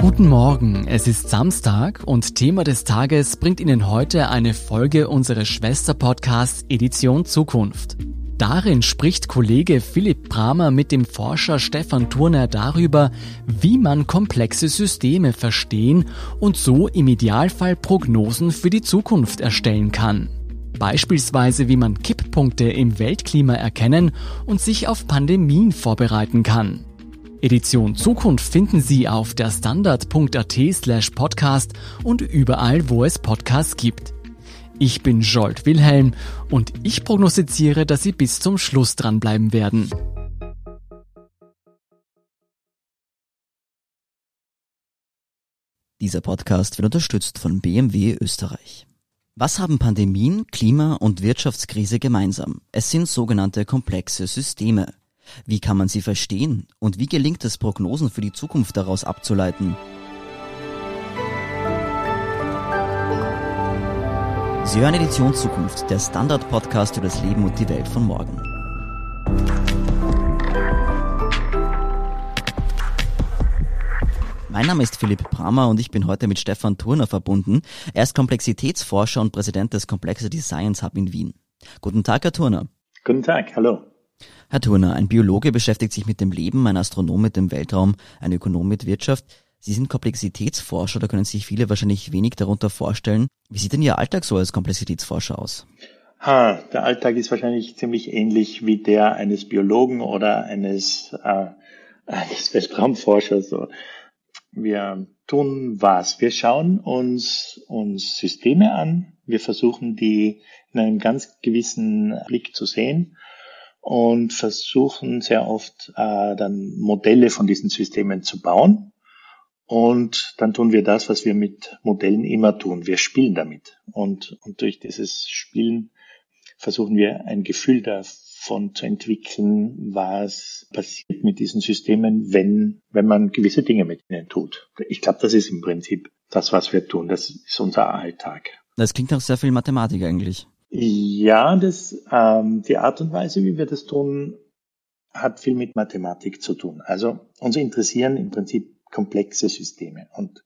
Guten Morgen, es ist Samstag und Thema des Tages bringt Ihnen heute eine Folge unseres Schwesterpodcasts Edition Zukunft. Darin spricht Kollege Philipp Bramer mit dem Forscher Stefan Turner darüber, wie man komplexe Systeme verstehen und so im Idealfall Prognosen für die Zukunft erstellen kann. Beispielsweise wie man Kipppunkte im Weltklima erkennen und sich auf Pandemien vorbereiten kann. Edition Zukunft finden Sie auf der standard.at slash podcast und überall, wo es Podcasts gibt. Ich bin Jolt Wilhelm und ich prognostiziere, dass Sie bis zum Schluss dranbleiben werden. Dieser Podcast wird unterstützt von BMW Österreich. Was haben Pandemien, Klima und Wirtschaftskrise gemeinsam? Es sind sogenannte komplexe Systeme. Wie kann man sie verstehen und wie gelingt es, Prognosen für die Zukunft daraus abzuleiten? Sie hören Edition Zukunft, der Standard-Podcast für das Leben und die Welt von morgen. Mein Name ist Philipp Bramer und ich bin heute mit Stefan Turner verbunden. Er ist Komplexitätsforscher und Präsident des Complexity Science Hub in Wien. Guten Tag, Herr Turner. Guten Tag, hallo. Herr Turner, ein Biologe beschäftigt sich mit dem Leben, ein Astronom mit dem Weltraum, ein Ökonom mit Wirtschaft. Sie sind Komplexitätsforscher, da können sich viele wahrscheinlich wenig darunter vorstellen. Wie sieht denn Ihr Alltag so als Komplexitätsforscher aus? Ha, der Alltag ist wahrscheinlich ziemlich ähnlich wie der eines Biologen oder eines, äh, eines Weltraumforschers. Wir tun was? Wir schauen uns, uns Systeme an. Wir versuchen die in einem ganz gewissen Blick zu sehen und versuchen sehr oft äh, dann Modelle von diesen Systemen zu bauen. Und dann tun wir das, was wir mit Modellen immer tun. Wir spielen damit. Und, und durch dieses Spielen versuchen wir ein Gefühl davon zu entwickeln, was passiert mit diesen Systemen, wenn, wenn man gewisse Dinge mit ihnen tut. Ich glaube, das ist im Prinzip das, was wir tun. Das ist unser Alltag. Das klingt auch sehr viel Mathematik eigentlich. Ja, das, ähm, die Art und Weise, wie wir das tun, hat viel mit Mathematik zu tun. Also uns interessieren im Prinzip komplexe Systeme. Und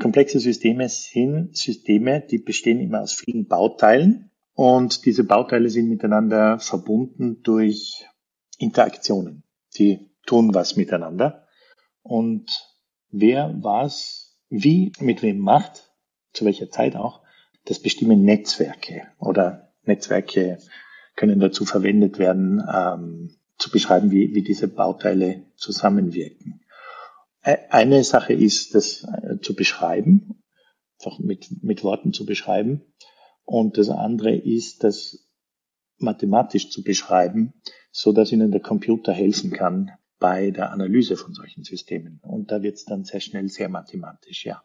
komplexe Systeme sind Systeme, die bestehen immer aus vielen Bauteilen. Und diese Bauteile sind miteinander verbunden durch Interaktionen. Die tun was miteinander. Und wer was wie mit wem macht, zu welcher Zeit auch, das bestimmen Netzwerke oder Netzwerke können dazu verwendet werden, ähm, zu beschreiben, wie, wie diese Bauteile zusammenwirken. Eine Sache ist, das äh, zu beschreiben, einfach mit, mit Worten zu beschreiben. Und das andere ist, das mathematisch zu beschreiben, so dass Ihnen der Computer helfen kann bei der Analyse von solchen Systemen. Und da wird es dann sehr schnell sehr mathematisch, ja.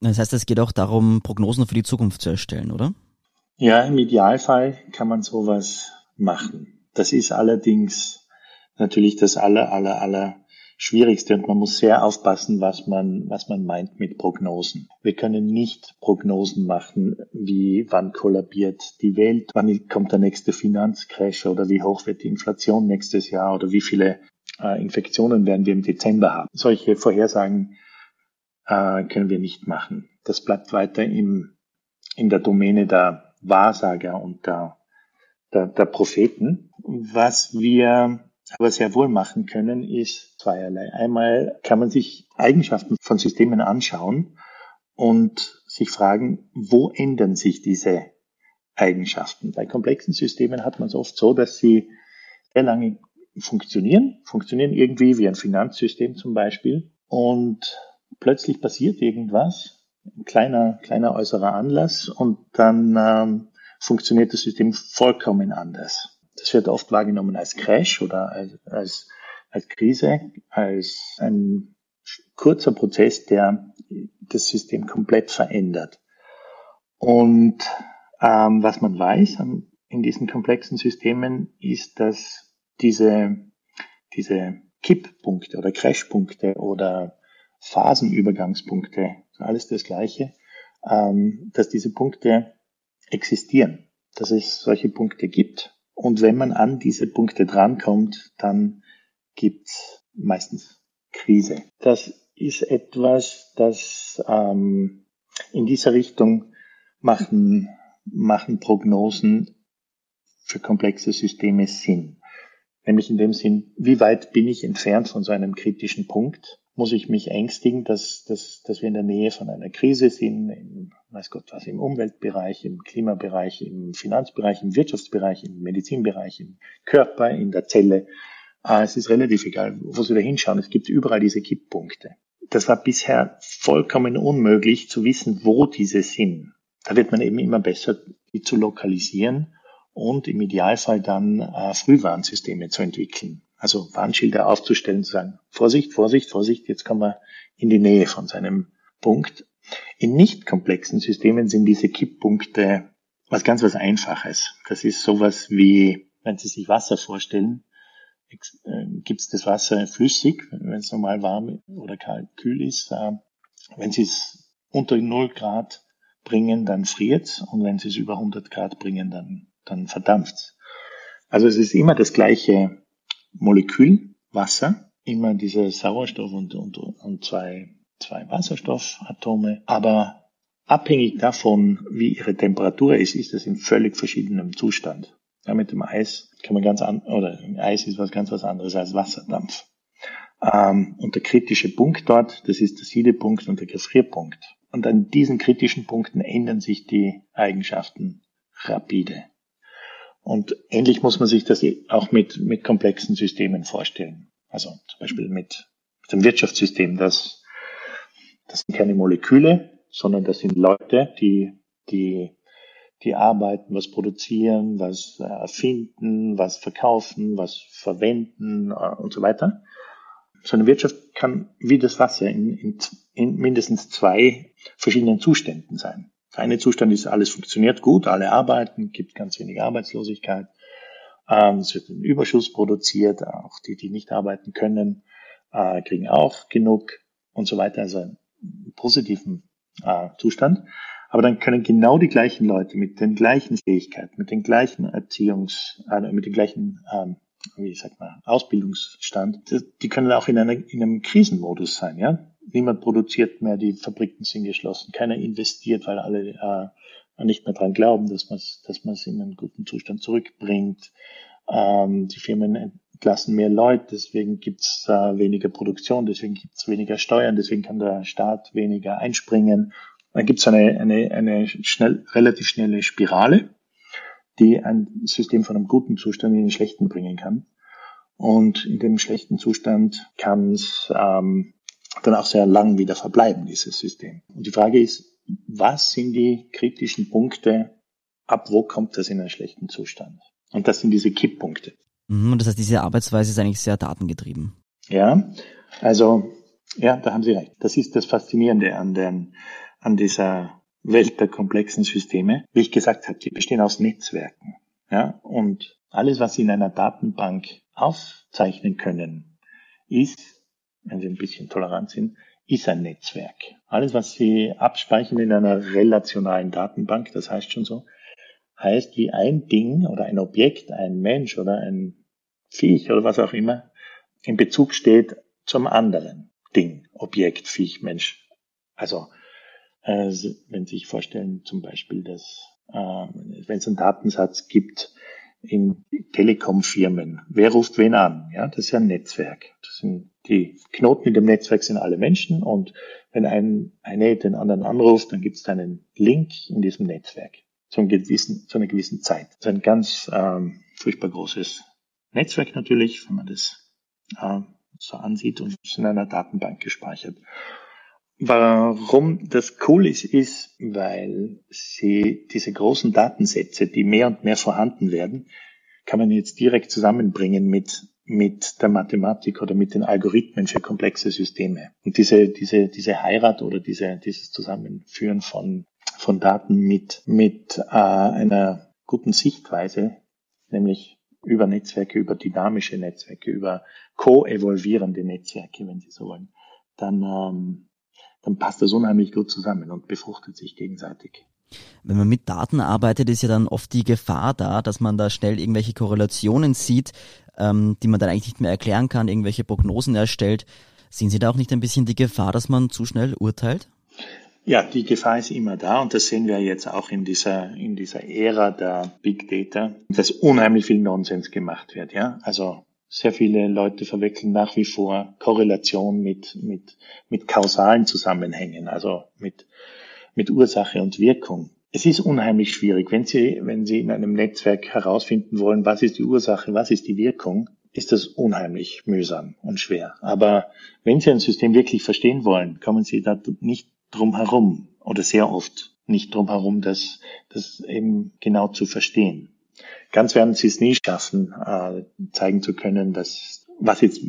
Das heißt, es geht auch darum, Prognosen für die Zukunft zu erstellen, oder? Ja, im Idealfall kann man sowas machen. Das ist allerdings natürlich das aller, aller, aller Schwierigste und man muss sehr aufpassen, was man, was man meint mit Prognosen. Wir können nicht Prognosen machen, wie wann kollabiert die Welt, wann kommt der nächste Finanzcrash oder wie hoch wird die Inflation nächstes Jahr oder wie viele äh, Infektionen werden wir im Dezember haben. Solche Vorhersagen äh, können wir nicht machen. Das bleibt weiter im, in der Domäne der Wahrsager und der, der, der Propheten. Was wir aber sehr wohl machen können, ist zweierlei. Einmal kann man sich Eigenschaften von Systemen anschauen und sich fragen, wo ändern sich diese Eigenschaften? Bei komplexen Systemen hat man es oft so, dass sie sehr lange funktionieren, funktionieren irgendwie wie ein Finanzsystem zum Beispiel und plötzlich passiert irgendwas, ein kleiner, kleiner äußerer Anlass und dann ähm, funktioniert das System vollkommen anders. Das wird oft wahrgenommen als Crash oder als, als, als Krise, als ein kurzer Prozess, der das System komplett verändert. Und ähm, was man weiß in diesen komplexen Systemen ist, dass diese, diese Kipppunkte oder Crashpunkte oder Phasenübergangspunkte, alles das Gleiche, ähm, dass diese Punkte existieren, dass es solche Punkte gibt. Und wenn man an diese Punkte drankommt, dann gibt's meistens Krise. Das ist etwas, das ähm, in dieser Richtung machen, machen Prognosen für komplexe Systeme Sinn. Nämlich in dem Sinn, wie weit bin ich entfernt von so einem kritischen Punkt? Muss ich mich ängstigen, dass, dass, dass wir in der Nähe von einer Krise sind, im, weiß Gott was, im Umweltbereich, im Klimabereich, im Finanzbereich, im Wirtschaftsbereich, im Medizinbereich, im Körper, in der Zelle? Ah, es ist relativ egal, wo Sie da hinschauen. Es gibt überall diese Kipppunkte. Das war bisher vollkommen unmöglich zu wissen, wo diese sind. Da wird man eben immer besser, die zu lokalisieren und im Idealfall dann äh, Frühwarnsysteme zu entwickeln. Also Warnschilder aufzustellen, zu sagen, Vorsicht, Vorsicht, Vorsicht, jetzt kommen wir in die Nähe von seinem Punkt. In nicht komplexen Systemen sind diese Kipppunkte was ganz was Einfaches. Das ist sowas wie, wenn Sie sich Wasser vorstellen, äh, gibt es das Wasser flüssig, wenn es normal warm oder kalt, kühl ist. Äh, wenn Sie es unter 0 Grad bringen, dann friert und wenn Sie es über 100 Grad bringen, dann dann verdampft Also es ist immer das gleiche Molekül, Wasser, immer dieser Sauerstoff und, und, und zwei, zwei Wasserstoffatome, aber abhängig davon, wie ihre Temperatur ist, ist es in völlig verschiedenem Zustand. Ja, mit dem Eis kann man ganz an, oder Eis ist was ganz was anderes als Wasserdampf. Ähm, und der kritische Punkt dort, das ist der Siedepunkt und der Gefrierpunkt. Und an diesen kritischen Punkten ändern sich die Eigenschaften rapide. Und ähnlich muss man sich das auch mit, mit komplexen Systemen vorstellen. Also zum Beispiel mit, mit dem Wirtschaftssystem. Das, das sind keine Moleküle, sondern das sind Leute, die, die, die arbeiten, was produzieren, was erfinden, was verkaufen, was verwenden äh, und so weiter. So eine Wirtschaft kann wie das Wasser in, in, in mindestens zwei verschiedenen Zuständen sein. Der eine Zustand ist, alles funktioniert gut, alle arbeiten, gibt ganz wenig Arbeitslosigkeit. Ähm, es wird ein Überschuss produziert, auch die, die nicht arbeiten können, äh, kriegen auch genug und so weiter. Also einen positiven äh, Zustand. Aber dann können genau die gleichen Leute mit den gleichen Fähigkeiten, mit den gleichen Erziehungs, äh, mit den gleichen, ähm, wie sagt man, Ausbildungsstand, die können auch in, einer, in einem Krisenmodus sein, ja niemand produziert mehr, die Fabriken sind geschlossen, keiner investiert, weil alle äh, nicht mehr dran glauben, dass man es dass man's in einen guten Zustand zurückbringt. Ähm, die Firmen entlassen mehr Leute, deswegen gibt's äh, weniger Produktion, deswegen gibt's weniger Steuern, deswegen kann der Staat weniger einspringen. Dann gibt's eine, eine, eine schnell, relativ schnelle Spirale, die ein System von einem guten Zustand in den schlechten bringen kann. Und in dem schlechten Zustand kann es ähm, dann auch sehr lang wieder verbleiben, dieses System. Und die Frage ist, was sind die kritischen Punkte, ab wo kommt das in einen schlechten Zustand? Und das sind diese Kipppunkte. Mhm, und das heißt, diese Arbeitsweise ist eigentlich sehr datengetrieben. Ja, also, ja, da haben Sie recht. Das ist das Faszinierende an, den, an dieser Welt der komplexen Systeme. Wie ich gesagt habe, die bestehen aus Netzwerken. Ja, und alles, was Sie in einer Datenbank aufzeichnen können, ist wenn Sie ein bisschen tolerant sind, ist ein Netzwerk. Alles, was Sie abspeichern in einer relationalen Datenbank, das heißt schon so, heißt, wie ein Ding oder ein Objekt, ein Mensch oder ein Viech oder was auch immer in Bezug steht zum anderen Ding, Objekt, Viech, Mensch. Also, äh, wenn Sie sich vorstellen, zum Beispiel, dass äh, wenn es einen Datensatz gibt, in Telekom-Firmen. Wer ruft wen an? Ja, das ist ja ein Netzwerk. Das sind die Knoten in dem Netzwerk sind alle Menschen und wenn ein, eine den anderen anruft, dann gibt es einen Link in diesem Netzwerk zu, einem gewissen, zu einer gewissen Zeit. Das ist ein ganz ähm, furchtbar großes Netzwerk natürlich, wenn man das äh, so ansieht und ist in einer Datenbank gespeichert. Warum das cool ist, ist, weil sie diese großen Datensätze, die mehr und mehr vorhanden werden, kann man jetzt direkt zusammenbringen mit, mit der Mathematik oder mit den Algorithmen für komplexe Systeme. Und diese, diese, diese Heirat oder diese, dieses Zusammenführen von, von Daten mit, mit äh, einer guten Sichtweise, nämlich über Netzwerke, über dynamische Netzwerke, über co-evolvierende Netzwerke, wenn Sie so wollen, dann ähm, dann passt das unheimlich gut zusammen und befruchtet sich gegenseitig. Wenn man mit Daten arbeitet, ist ja dann oft die Gefahr da, dass man da schnell irgendwelche Korrelationen sieht, ähm, die man dann eigentlich nicht mehr erklären kann, irgendwelche Prognosen erstellt. Sehen Sie da auch nicht ein bisschen die Gefahr, dass man zu schnell urteilt? Ja, die Gefahr ist immer da und das sehen wir jetzt auch in dieser, in dieser Ära der Big Data, dass unheimlich viel Nonsens gemacht wird, ja. Also sehr viele Leute verwechseln nach wie vor Korrelation mit, mit, mit kausalen Zusammenhängen, also mit, mit Ursache und Wirkung. Es ist unheimlich schwierig, wenn Sie, wenn Sie in einem Netzwerk herausfinden wollen, was ist die Ursache, was ist die Wirkung, ist das unheimlich mühsam und schwer. Aber wenn Sie ein System wirklich verstehen wollen, kommen Sie da nicht drum herum oder sehr oft nicht drum herum, das, das eben genau zu verstehen. Ganz werden Sie es nie schaffen, äh, zeigen zu können, dass was jetzt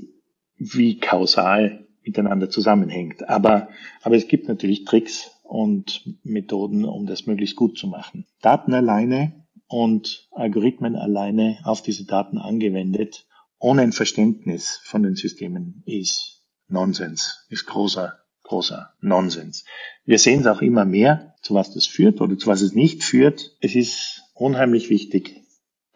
wie kausal miteinander zusammenhängt. Aber, aber es gibt natürlich Tricks und Methoden, um das möglichst gut zu machen. Daten alleine und Algorithmen alleine auf diese Daten angewendet, ohne ein Verständnis von den Systemen ist Nonsens, ist großer, großer Nonsens. Wir sehen es auch immer mehr, zu was das führt oder zu was es nicht führt. Es ist unheimlich wichtig,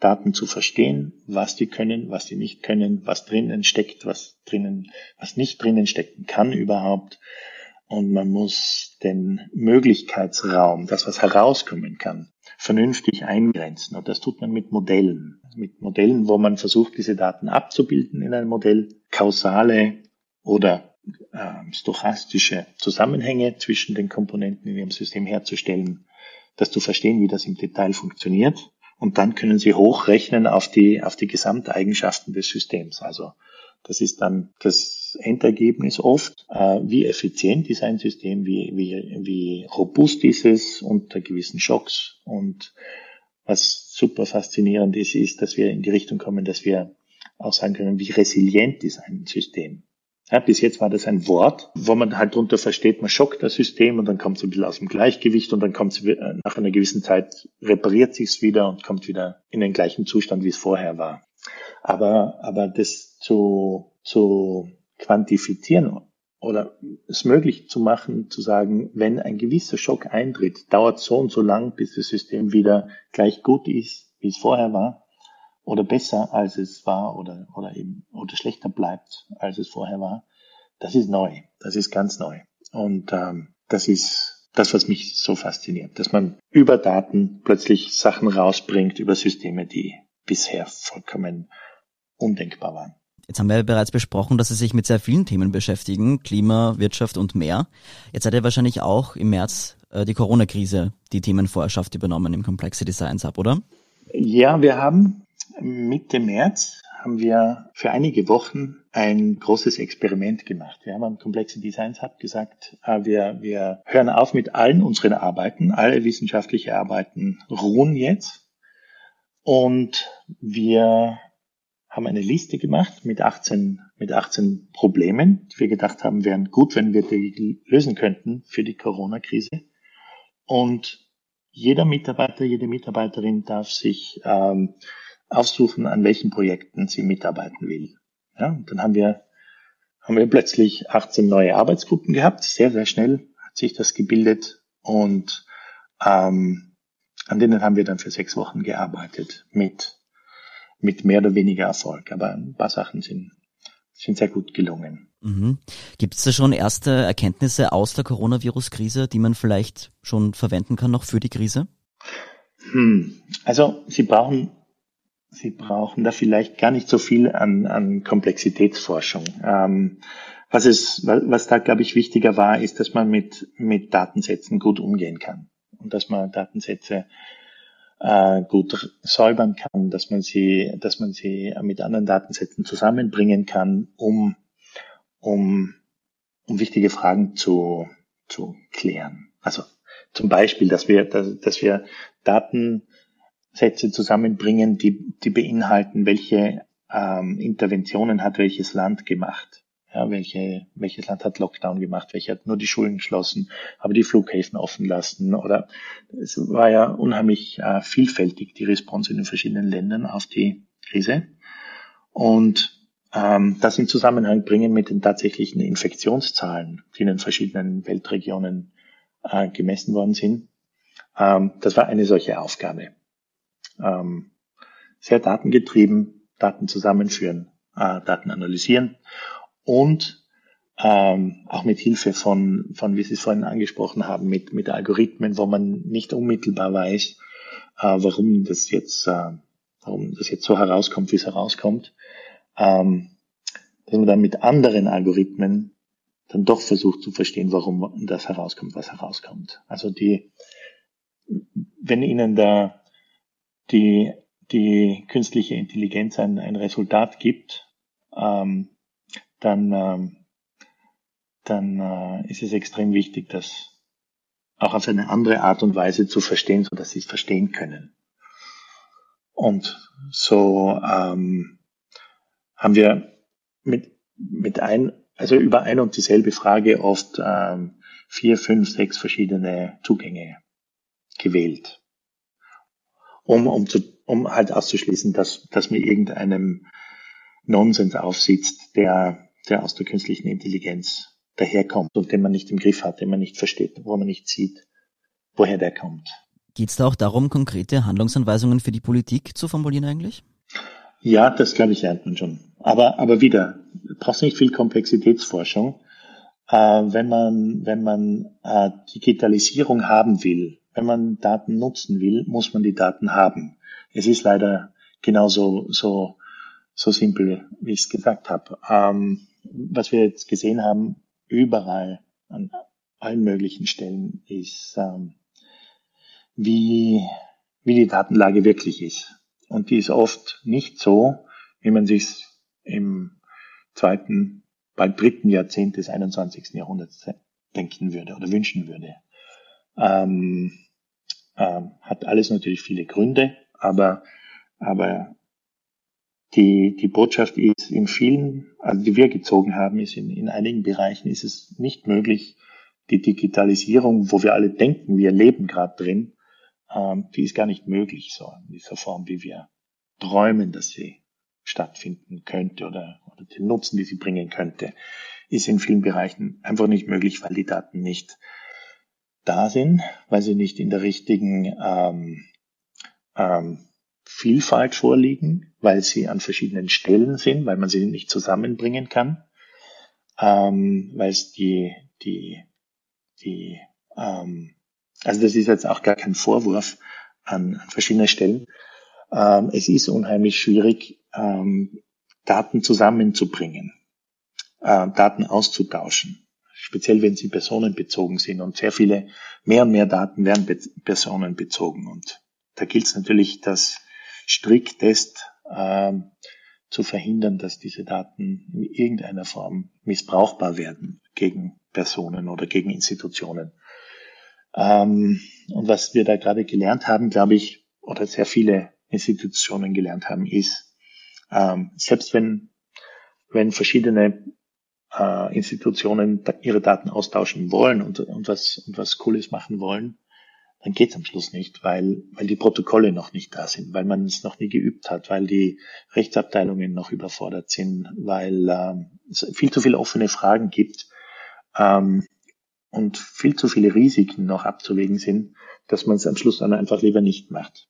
Daten zu verstehen, was die können, was die nicht können, was drinnen steckt, was drinnen, was nicht drinnen stecken kann überhaupt. Und man muss den Möglichkeitsraum, das was herauskommen kann, vernünftig eingrenzen. Und das tut man mit Modellen. Mit Modellen, wo man versucht, diese Daten abzubilden in einem Modell, kausale oder äh, stochastische Zusammenhänge zwischen den Komponenten in ihrem System herzustellen, das zu verstehen, wie das im Detail funktioniert und dann können Sie hochrechnen auf die, auf die Gesamteigenschaften des Systems. Also das ist dann das Endergebnis oft, äh, wie effizient ist ein System, wie, wie, wie robust ist es unter gewissen Schocks. Und was super faszinierend ist, ist, dass wir in die Richtung kommen, dass wir auch sagen können, wie resilient ist ein System. Ja, bis jetzt war das ein Wort, wo man halt drunter versteht, man schockt das System und dann kommt es ein bisschen aus dem Gleichgewicht und dann kommt es äh, nach einer gewissen Zeit, repariert sich es wieder und kommt wieder in den gleichen Zustand, wie es vorher war. Aber, aber das zu, zu quantifizieren oder es möglich zu machen, zu sagen, wenn ein gewisser Schock eintritt, dauert so und so lang, bis das System wieder gleich gut ist, wie es vorher war, oder besser als es war oder, oder eben, oder schlechter bleibt als es vorher war, das ist neu. Das ist ganz neu. Und ähm, das ist das, was mich so fasziniert, dass man über Daten plötzlich Sachen rausbringt, über Systeme, die bisher vollkommen undenkbar waren. Jetzt haben wir bereits besprochen, dass Sie sich mit sehr vielen Themen beschäftigen, Klima, Wirtschaft und mehr. Jetzt hat er wahrscheinlich auch im März äh, die Corona-Krise die Themenvorherrschaft übernommen im Complexity Science Hub, oder? Ja, wir haben Mitte März haben wir für einige Wochen ein großes Experiment gemacht. Wir haben am Complexity Designs Hub gesagt, äh, wir, wir hören auf mit allen unseren Arbeiten. Alle wissenschaftlichen Arbeiten ruhen jetzt. Und wir haben eine Liste gemacht mit 18, mit 18 Problemen, die wir gedacht haben, wären gut, wenn wir die lösen könnten für die Corona-Krise. Und jeder Mitarbeiter, jede Mitarbeiterin darf sich ähm, aussuchen, an welchen Projekten sie mitarbeiten will. Ja, und dann haben wir, haben wir plötzlich 18 neue Arbeitsgruppen gehabt. Sehr, sehr schnell hat sich das gebildet und ähm, an denen haben wir dann für sechs Wochen gearbeitet mit, mit mehr oder weniger Erfolg. Aber ein paar Sachen sind, sind sehr gut gelungen. Mhm. Gibt es da schon erste Erkenntnisse aus der Coronavirus-Krise, die man vielleicht schon verwenden kann noch für die Krise? Hm. Also Sie brauchen Sie brauchen da vielleicht gar nicht so viel an, an Komplexitätsforschung. Ähm, was, ist, was da, glaube ich, wichtiger war, ist, dass man mit, mit Datensätzen gut umgehen kann und dass man Datensätze äh, gut säubern kann, dass man sie, dass man sie mit anderen Datensätzen zusammenbringen kann, um, um, um wichtige Fragen zu, zu klären. Also zum Beispiel, dass wir, dass, dass wir Daten Sätze zusammenbringen, die, die beinhalten, welche ähm, Interventionen hat welches Land gemacht. Ja, welche, welches Land hat Lockdown gemacht, welche hat nur die Schulen geschlossen, aber die Flughäfen offen lassen. Oder es war ja unheimlich äh, vielfältig, die Response in den verschiedenen Ländern auf die Krise. Und ähm, das in Zusammenhang bringen mit den tatsächlichen Infektionszahlen, die in den verschiedenen Weltregionen äh, gemessen worden sind. Ähm, das war eine solche Aufgabe ähm, sehr datengetrieben, Daten zusammenführen, äh, Daten analysieren und ähm, auch mit Hilfe von, von, wie Sie es vorhin angesprochen haben, mit, mit Algorithmen, wo man nicht unmittelbar weiß, äh, warum das jetzt, äh, warum das jetzt so herauskommt, wie es herauskommt, ähm, dass man dann mit anderen Algorithmen dann doch versucht zu verstehen, warum das herauskommt, was herauskommt. Also die, wenn Ihnen da die, die künstliche Intelligenz ein, ein Resultat gibt, ähm, dann, ähm, dann äh, ist es extrem wichtig, das auch auf eine andere Art und Weise zu verstehen, so dass sie es verstehen können. Und so ähm, haben wir mit, mit ein, also über ein und dieselbe Frage oft ähm, vier, fünf, sechs verschiedene Zugänge gewählt, um, um, zu, um halt auszuschließen, dass, dass mir irgendeinem Nonsens aufsitzt, der, der aus der künstlichen Intelligenz daherkommt und den man nicht im Griff hat, den man nicht versteht, wo man nicht sieht, woher der kommt. Geht es da auch darum, konkrete Handlungsanweisungen für die Politik zu formulieren eigentlich? Ja, das glaube ich lernt man schon. Aber, aber wieder, braucht nicht viel Komplexitätsforschung. Äh, wenn man, wenn man äh, Digitalisierung haben will, wenn man Daten nutzen will, muss man die Daten haben. Es ist leider genauso so, so simpel, wie ich es gesagt habe. Ähm, was wir jetzt gesehen haben, überall an allen möglichen Stellen ist, ähm, wie, wie die Datenlage wirklich ist. Und die ist oft nicht so, wie man sich im zweiten, bald dritten Jahrzehnt des 21. Jahrhunderts denken würde oder wünschen würde. Ähm, ähm, hat alles natürlich viele Gründe, aber, aber die, die Botschaft ist in vielen, also die wir gezogen haben, ist in, in einigen Bereichen ist es nicht möglich, die Digitalisierung, wo wir alle denken, wir leben gerade drin, ähm, die ist gar nicht möglich so in dieser Form, wie wir träumen, dass sie stattfinden könnte oder, oder den Nutzen, die sie bringen könnte, ist in vielen Bereichen einfach nicht möglich, weil die Daten nicht da sind, weil sie nicht in der richtigen ähm, ähm, Vielfalt vorliegen, weil sie an verschiedenen Stellen sind, weil man sie nicht zusammenbringen kann, ähm, weil es die, die, die, ähm, also das ist jetzt auch gar kein Vorwurf an, an verschiedene Stellen. Ähm, es ist unheimlich schwierig, ähm, Daten zusammenzubringen, äh, Daten auszutauschen, speziell wenn sie personenbezogen sind und sehr viele, mehr und mehr Daten werden personenbezogen und da gilt es natürlich, dass striktest ähm, zu verhindern, dass diese Daten in irgendeiner Form missbrauchbar werden gegen Personen oder gegen Institutionen. Ähm, und was wir da gerade gelernt haben, glaube ich, oder sehr viele Institutionen gelernt haben, ist, ähm, selbst wenn, wenn verschiedene äh, Institutionen ihre Daten austauschen wollen und, und, was, und was Cooles machen wollen, dann geht's am Schluss nicht, weil, weil die Protokolle noch nicht da sind, weil man es noch nie geübt hat, weil die Rechtsabteilungen noch überfordert sind, weil ähm, es viel zu viele offene Fragen gibt ähm, und viel zu viele Risiken noch abzuwägen sind, dass man es am Schluss dann einfach lieber nicht macht.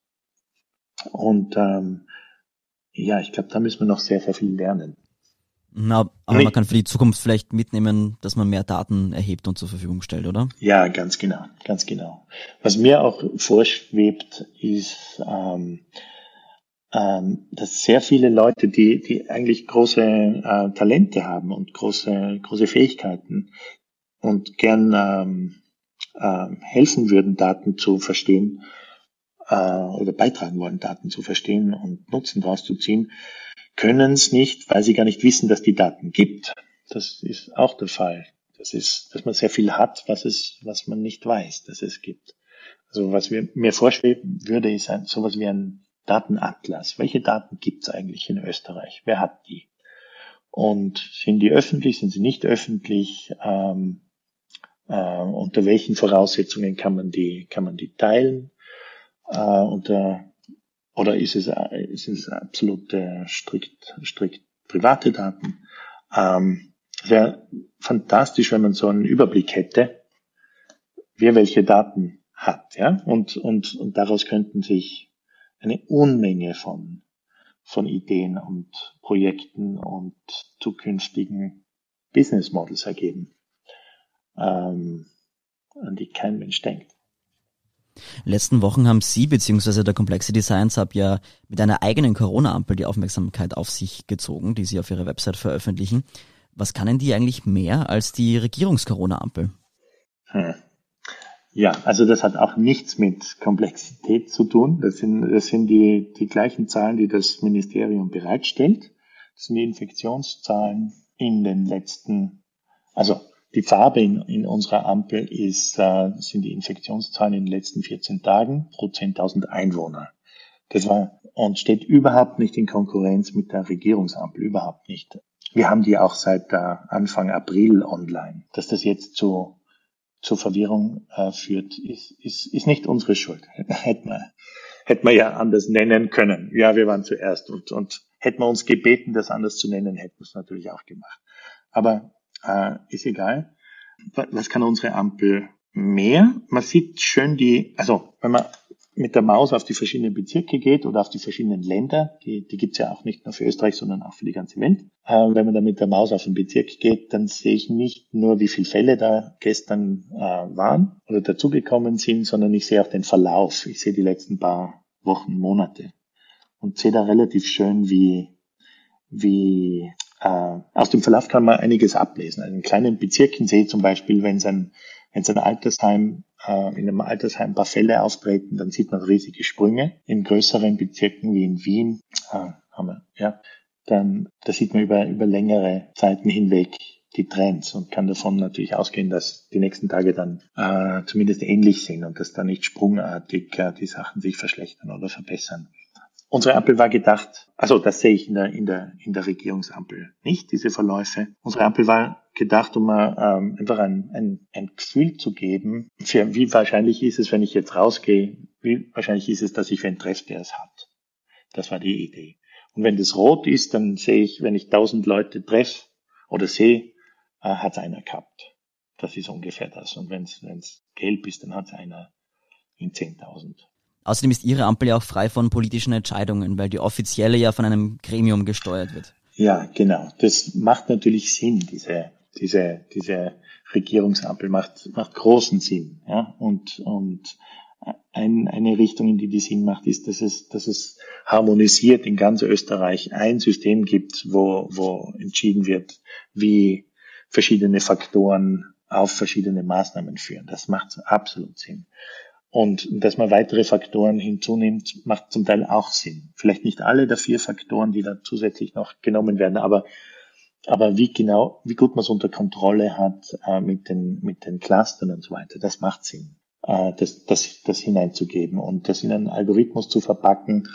Und ähm, ja, ich glaube, da müssen wir noch sehr, sehr viel lernen. Na, aber man kann für die Zukunft vielleicht mitnehmen, dass man mehr Daten erhebt und zur Verfügung stellt, oder? Ja, ganz genau, ganz genau. Was mir auch vorschwebt, ist, ähm, ähm, dass sehr viele Leute, die, die eigentlich große äh, Talente haben und große, große Fähigkeiten und gern ähm, äh, helfen würden, Daten zu verstehen äh, oder beitragen wollen, Daten zu verstehen und Nutzen daraus zu ziehen, können es nicht, weil sie gar nicht wissen, dass die Daten gibt. Das ist auch der Fall. Das ist, dass man sehr viel hat, was es, was man nicht weiß, dass es gibt. Also was mir, mir vorschweben würde, ist ein, sowas wie ein Datenatlas. Welche Daten gibt es eigentlich in Österreich? Wer hat die? Und sind die öffentlich, sind sie nicht öffentlich? Ähm, äh, unter welchen Voraussetzungen kann man die, kann man die teilen? Äh, unter oder ist es, ist es absolut äh, strikt, strikt private Daten? Ähm, wäre fantastisch, wenn man so einen Überblick hätte, wer welche Daten hat, ja, und, und, und daraus könnten sich eine Unmenge von, von Ideen und Projekten und zukünftigen Business Models ergeben, ähm, an die kein Mensch denkt. Letzten Wochen haben Sie bzw. der Complexity Science Hub ja mit einer eigenen Corona-Ampel die Aufmerksamkeit auf sich gezogen, die Sie auf Ihrer Website veröffentlichen. Was kann denn die eigentlich mehr als die Regierungs-Corona-Ampel? Hm. Ja, also das hat auch nichts mit Komplexität zu tun. Das sind, das sind die, die gleichen Zahlen, die das Ministerium bereitstellt. Das sind die Infektionszahlen in den letzten, also die Farbe in, in unserer Ampel ist, äh, sind die Infektionszahlen in den letzten 14 Tagen pro 10.000 Einwohner. Das war und steht überhaupt nicht in Konkurrenz mit der Regierungsampel, überhaupt nicht. Wir haben die auch seit äh, Anfang April online. Dass das jetzt zu, zur Verwirrung äh, führt, ist, ist, ist nicht unsere Schuld. hätten wir, hätten wir ja anders nennen können. Ja, wir waren zuerst und, und hätten wir uns gebeten, das anders zu nennen, hätten wir es natürlich auch gemacht. Aber äh, ist egal. Was kann unsere Ampel mehr? Man sieht schön die, also wenn man mit der Maus auf die verschiedenen Bezirke geht oder auf die verschiedenen Länder, die, die gibt's ja auch nicht nur für Österreich, sondern auch für die ganze Welt. Äh, wenn man da mit der Maus auf den Bezirk geht, dann sehe ich nicht nur, wie viele Fälle da gestern äh, waren oder dazugekommen sind, sondern ich sehe auch den Verlauf. Ich sehe die letzten paar Wochen, Monate und sehe da relativ schön, wie, wie äh, aus dem Verlauf kann man einiges ablesen. Also in kleinen Bezirken sehe ich zum Beispiel, wenn es ein, wenn es ein Altersheim, äh, in einem Altersheim ein paar Fälle auftreten, dann sieht man riesige Sprünge. In größeren Bezirken wie in Wien, äh, haben wir, ja, dann, da sieht man über, über längere Zeiten hinweg die Trends und kann davon natürlich ausgehen, dass die nächsten Tage dann äh, zumindest ähnlich sind und dass da nicht sprungartig äh, die Sachen sich verschlechtern oder verbessern. Unsere Ampel war gedacht, also das sehe ich in der, in der, in der Regierungsampel nicht, diese Verläufe. Unsere Ampel war gedacht, um ähm, einfach ein, ein, ein Gefühl zu geben, für wie wahrscheinlich ist es, wenn ich jetzt rausgehe, wie wahrscheinlich ist es, dass ich wen treffe, der es hat. Das war die Idee. Und wenn das rot ist, dann sehe ich, wenn ich tausend Leute treffe oder sehe, äh, hat es einer gehabt. Das ist ungefähr das. Und wenn es gelb ist, dann hat es einer in 10.000. Außerdem ist Ihre Ampel ja auch frei von politischen Entscheidungen, weil die offizielle ja von einem Gremium gesteuert wird. Ja, genau. Das macht natürlich Sinn, diese, diese, diese Regierungsampel macht, macht großen Sinn. Ja? Und, und ein, eine Richtung, in die die Sinn macht, ist, dass es, dass es harmonisiert in ganz Österreich ein System gibt, wo, wo entschieden wird, wie verschiedene Faktoren auf verschiedene Maßnahmen führen. Das macht absolut Sinn. Und dass man weitere Faktoren hinzunimmt, macht zum Teil auch Sinn. Vielleicht nicht alle der vier Faktoren, die da zusätzlich noch genommen werden, aber, aber wie genau, wie gut man es unter Kontrolle hat äh, mit, den, mit den Clustern und so weiter, das macht Sinn, äh, das, das, das hineinzugeben und das in einen Algorithmus zu verpacken,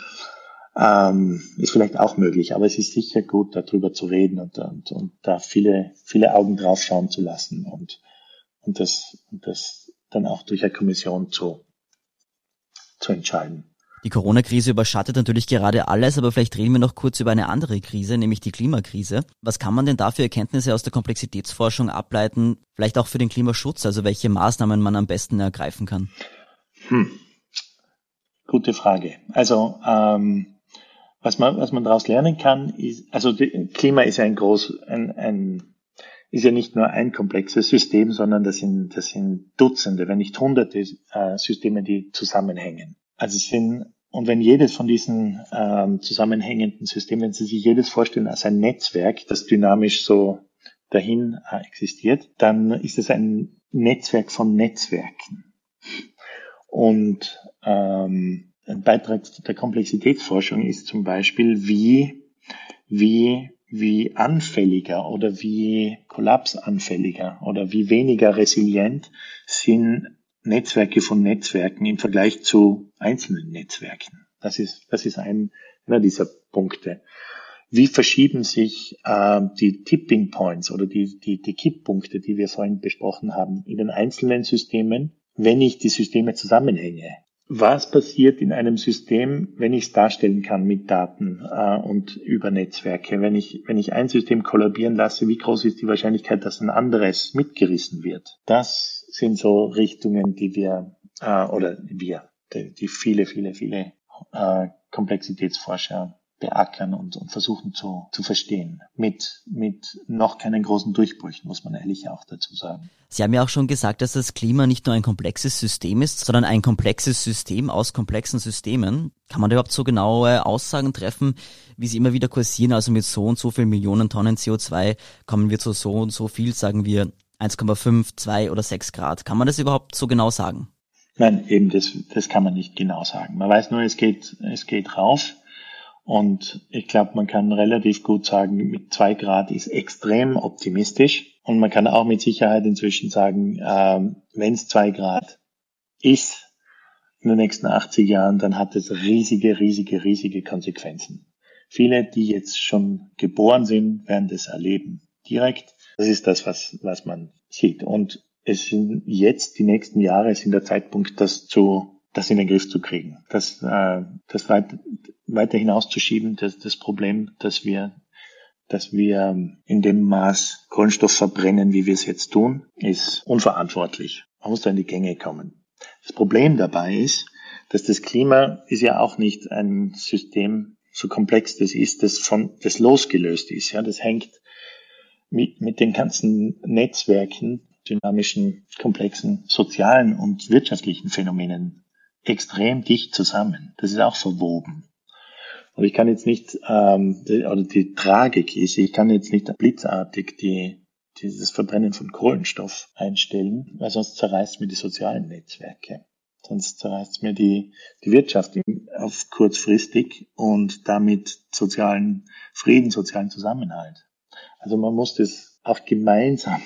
ähm, ist vielleicht auch möglich, aber es ist sicher gut, darüber zu reden und, und, und da viele, viele Augen drauf schauen zu lassen und, und das, und das dann auch durch eine Kommission zu, zu entscheiden. Die Corona-Krise überschattet natürlich gerade alles, aber vielleicht reden wir noch kurz über eine andere Krise, nämlich die Klimakrise. Was kann man denn da für Erkenntnisse aus der Komplexitätsforschung ableiten, vielleicht auch für den Klimaschutz, also welche Maßnahmen man am besten ergreifen kann? Hm. Gute Frage. Also ähm, was man was man daraus lernen kann, ist also Klima ist ein groß ein, ein ist ja nicht nur ein komplexes System, sondern das sind, das sind Dutzende, wenn nicht hunderte äh, Systeme, die zusammenhängen. Also es sind, und wenn jedes von diesen ähm, zusammenhängenden Systemen, wenn Sie sich jedes vorstellen als ein Netzwerk, das dynamisch so dahin äh, existiert, dann ist es ein Netzwerk von Netzwerken. Und ähm, ein Beitrag der Komplexitätsforschung ist zum Beispiel, wie, wie wie anfälliger oder wie kollapsanfälliger oder wie weniger resilient sind Netzwerke von Netzwerken im Vergleich zu einzelnen Netzwerken. Das ist, das ist ein, einer dieser Punkte. Wie verschieben sich äh, die Tipping Points oder die, die, die Kipppunkte, die wir vorhin besprochen haben, in den einzelnen Systemen, wenn ich die Systeme zusammenhänge? Was passiert in einem System, wenn ich es darstellen kann mit Daten äh, und über Netzwerke. Wenn ich, wenn ich ein System kollabieren lasse, wie groß ist die Wahrscheinlichkeit, dass ein anderes mitgerissen wird? Das sind so Richtungen, die wir, äh, oder wir, die, die viele, viele, viele äh, Komplexitätsforscher beackern und, und versuchen zu, zu verstehen. Mit, mit noch keinen großen Durchbrüchen, muss man ehrlich auch dazu sagen. Sie haben ja auch schon gesagt, dass das Klima nicht nur ein komplexes System ist, sondern ein komplexes System aus komplexen Systemen. Kann man da überhaupt so genaue Aussagen treffen, wie sie immer wieder kursieren? Also mit so und so viel Millionen Tonnen CO2 kommen wir zu so und so viel, sagen wir 1,5, 2 oder 6 Grad. Kann man das überhaupt so genau sagen? Nein, eben das, das kann man nicht genau sagen. Man weiß nur, es geht, es geht rauf. Und ich glaube, man kann relativ gut sagen, mit zwei Grad ist extrem optimistisch. Und man kann auch mit Sicherheit inzwischen sagen, ähm, wenn es zwei Grad ist in den nächsten 80 Jahren, dann hat es riesige, riesige, riesige Konsequenzen. Viele, die jetzt schon geboren sind, werden das erleben. Direkt. Das ist das, was, was man sieht. Und es sind jetzt die nächsten Jahre sind der Zeitpunkt, das zu, das in den Griff zu kriegen. Das, äh, das weit, weiter hinauszuschieben, das, das Problem, dass wir dass wir in dem Maß Kohlenstoff verbrennen, wie wir es jetzt tun, ist unverantwortlich. Man muss da in die Gänge kommen. Das Problem dabei ist, dass das Klima ist ja auch nicht ein System, so komplex das ist, das von, das losgelöst ist. Ja, das hängt mit, mit den ganzen Netzwerken, dynamischen, komplexen sozialen und wirtschaftlichen Phänomenen extrem dicht zusammen. Das ist auch verwoben. Und ich kann jetzt nicht, ähm, oder die Tragik ist, ich kann jetzt nicht blitzartig die, dieses Verbrennen von Kohlenstoff einstellen, weil sonst zerreißt mir die sozialen Netzwerke. Sonst zerreißt mir die, die Wirtschaft auf kurzfristig und damit sozialen Frieden, sozialen Zusammenhalt. Also man muss das auch gemeinsam,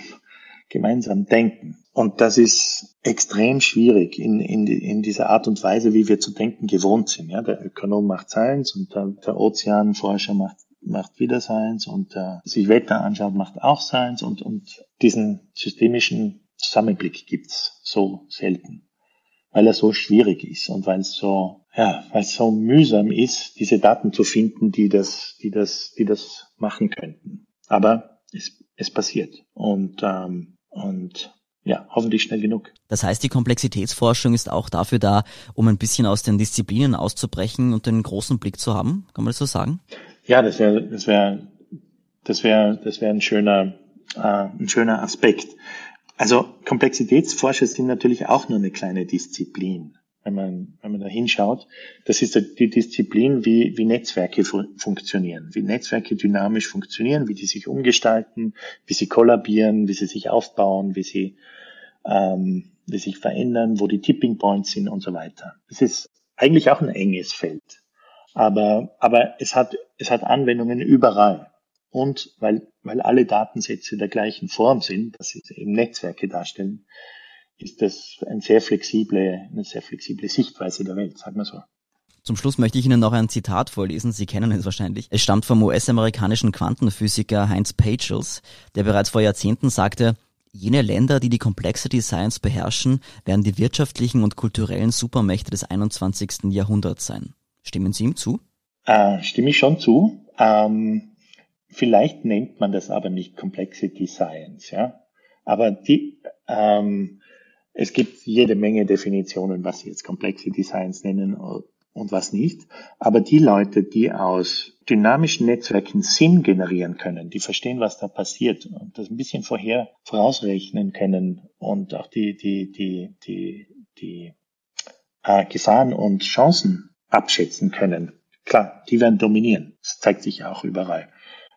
gemeinsam denken. Und das ist extrem schwierig in, in, in dieser Art und Weise, wie wir zu denken gewohnt sind. Ja, der Ökonom macht Science und der, der Ozeanforscher macht, macht wieder Science und der sich Wetter anschaut, macht auch Science und, und diesen systemischen Zusammenblick gibt's so selten, weil er so schwierig ist und weil es so, ja, weil es so mühsam ist, diese Daten zu finden, die das, die das, die das machen könnten. Aber es, es passiert und ähm, und ja, hoffentlich schnell genug. Das heißt, die Komplexitätsforschung ist auch dafür da, um ein bisschen aus den Disziplinen auszubrechen und den großen Blick zu haben. Kann man das so sagen? Ja, das wäre, das wäre, das wäre, das wäre ein schöner, äh, ein schöner Aspekt. Also Komplexitätsforscher sind natürlich auch nur eine kleine Disziplin wenn man, wenn man da hinschaut. Das ist die Disziplin, wie, wie Netzwerke fu funktionieren, wie Netzwerke dynamisch funktionieren, wie die sich umgestalten, wie sie kollabieren, wie sie sich aufbauen, wie sie, ähm, wie sich verändern, wo die Tipping Points sind und so weiter. Das ist eigentlich auch ein enges Feld. Aber, aber es hat, es hat Anwendungen überall. Und weil, weil alle Datensätze der gleichen Form sind, dass sie eben Netzwerke darstellen, ist das ein sehr flexible, eine sehr flexible Sichtweise der Welt, sagen wir so. Zum Schluss möchte ich Ihnen noch ein Zitat vorlesen. Sie kennen es wahrscheinlich. Es stammt vom US-amerikanischen Quantenphysiker Heinz Pagels, der bereits vor Jahrzehnten sagte, jene Länder, die die Complexity Science beherrschen, werden die wirtschaftlichen und kulturellen Supermächte des 21. Jahrhunderts sein. Stimmen Sie ihm zu? Äh, stimme ich schon zu. Ähm, vielleicht nennt man das aber nicht Complexity Science, ja. Aber die, ähm, es gibt jede Menge Definitionen, was sie jetzt Complexity Science nennen und was nicht. Aber die Leute, die aus dynamischen Netzwerken Sinn generieren können, die verstehen, was da passiert und das ein bisschen vorher vorausrechnen können und auch die, die, die, die, die äh, Gefahren und Chancen abschätzen können. Klar, die werden dominieren. Das zeigt sich auch überall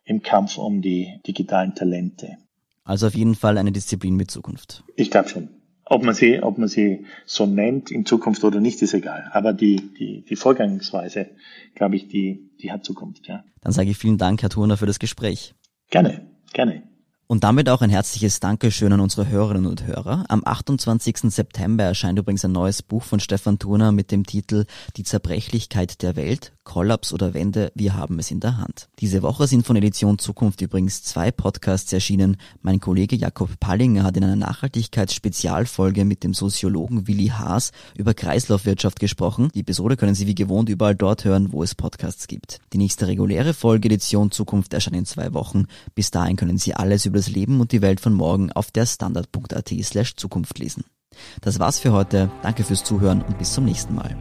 im Kampf um die digitalen Talente. Also auf jeden Fall eine Disziplin mit Zukunft. Ich glaube schon. Ob man sie, ob man sie so nennt in Zukunft oder nicht, ist egal. Aber die, die, die Vorgangsweise, glaube ich, die, die hat Zukunft, ja. Dann sage ich vielen Dank, Herr Turner, für das Gespräch. Gerne, gerne. Und damit auch ein herzliches Dankeschön an unsere Hörerinnen und Hörer. Am 28. September erscheint übrigens ein neues Buch von Stefan Turner mit dem Titel Die Zerbrechlichkeit der Welt, Kollaps oder Wende, wir haben es in der Hand. Diese Woche sind von Edition Zukunft übrigens zwei Podcasts erschienen. Mein Kollege Jakob Pallinger hat in einer Nachhaltigkeitsspezialfolge mit dem Soziologen Willi Haas über Kreislaufwirtschaft gesprochen. Die Episode können Sie wie gewohnt überall dort hören, wo es Podcasts gibt. Die nächste reguläre Folge Edition Zukunft erscheint in zwei Wochen. Bis dahin können Sie alles über das Leben und die Welt von morgen auf der standard.at slash Zukunft lesen. Das war's für heute. Danke fürs Zuhören und bis zum nächsten Mal.